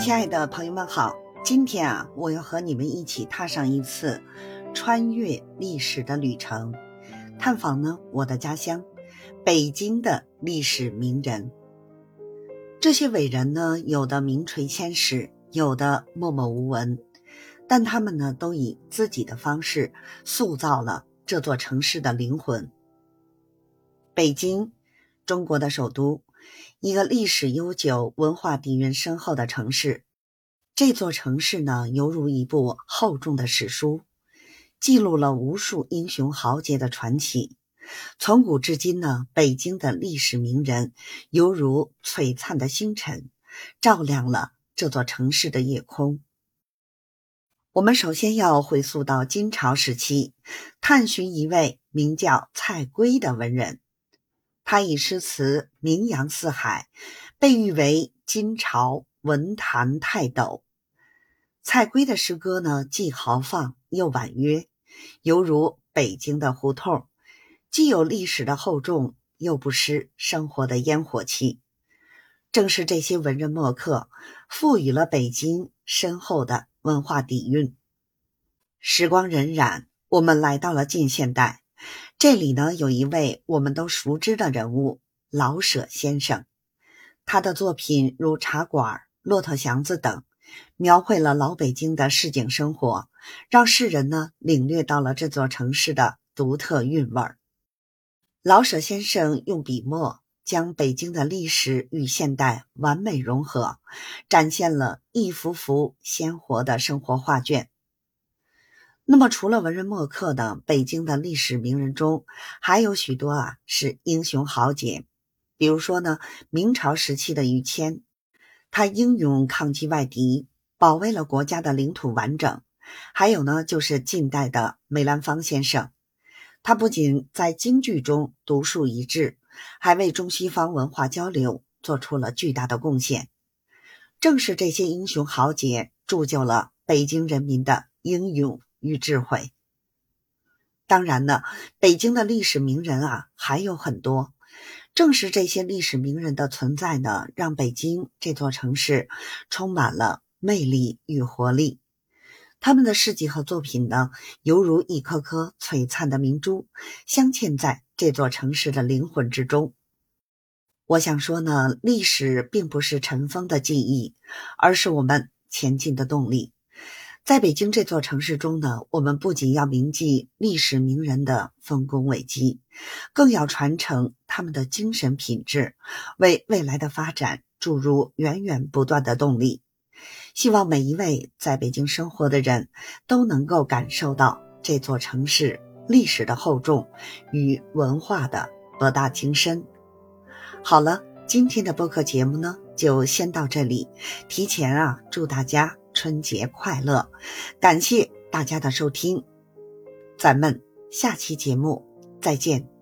亲爱的朋友们好，今天啊，我要和你们一起踏上一次穿越历史的旅程，探访呢我的家乡北京的历史名人。这些伟人呢，有的名垂千史，有的默默无闻，但他们呢，都以自己的方式塑造了这座城市的灵魂。北京，中国的首都。一个历史悠久、文化底蕴深厚的城市，这座城市呢，犹如一部厚重的史书，记录了无数英雄豪杰的传奇。从古至今呢，北京的历史名人犹如璀璨的星辰，照亮了这座城市的夜空。我们首先要回溯到金朝时期，探寻一位名叫蔡圭的文人。他以诗词名扬四海，被誉为金朝文坛泰斗。蔡圭的诗歌呢，既豪放又婉约，犹如北京的胡同，既有历史的厚重，又不失生活的烟火气。正是这些文人墨客，赋予了北京深厚的文化底蕴。时光荏苒，我们来到了近现代。这里呢，有一位我们都熟知的人物——老舍先生。他的作品如《茶馆》《骆驼祥子》等，描绘了老北京的市井生活，让世人呢领略到了这座城市的独特韵味儿。老舍先生用笔墨将北京的历史与现代完美融合，展现了一幅幅鲜活的生活画卷。那么，除了文人墨客等北京的历史名人中，还有许多啊是英雄豪杰。比如说呢，明朝时期的于谦，他英勇抗击外敌，保卫了国家的领土完整。还有呢，就是近代的梅兰芳先生，他不仅在京剧中独树一帜，还为中西方文化交流做出了巨大的贡献。正是这些英雄豪杰，铸就了北京人民的英勇。与智慧。当然呢，北京的历史名人啊还有很多。正是这些历史名人的存在呢，让北京这座城市充满了魅力与活力。他们的事迹和作品呢，犹如一颗颗璀璨的明珠，镶嵌在这座城市的灵魂之中。我想说呢，历史并不是尘封的记忆，而是我们前进的动力。在北京这座城市中呢，我们不仅要铭记历史名人的丰功伟绩，更要传承他们的精神品质，为未来的发展注入源源不断的动力。希望每一位在北京生活的人都能够感受到这座城市历史的厚重与文化的博大精深。好了，今天的播客节目呢，就先到这里。提前啊，祝大家。春节快乐！感谢大家的收听，咱们下期节目再见。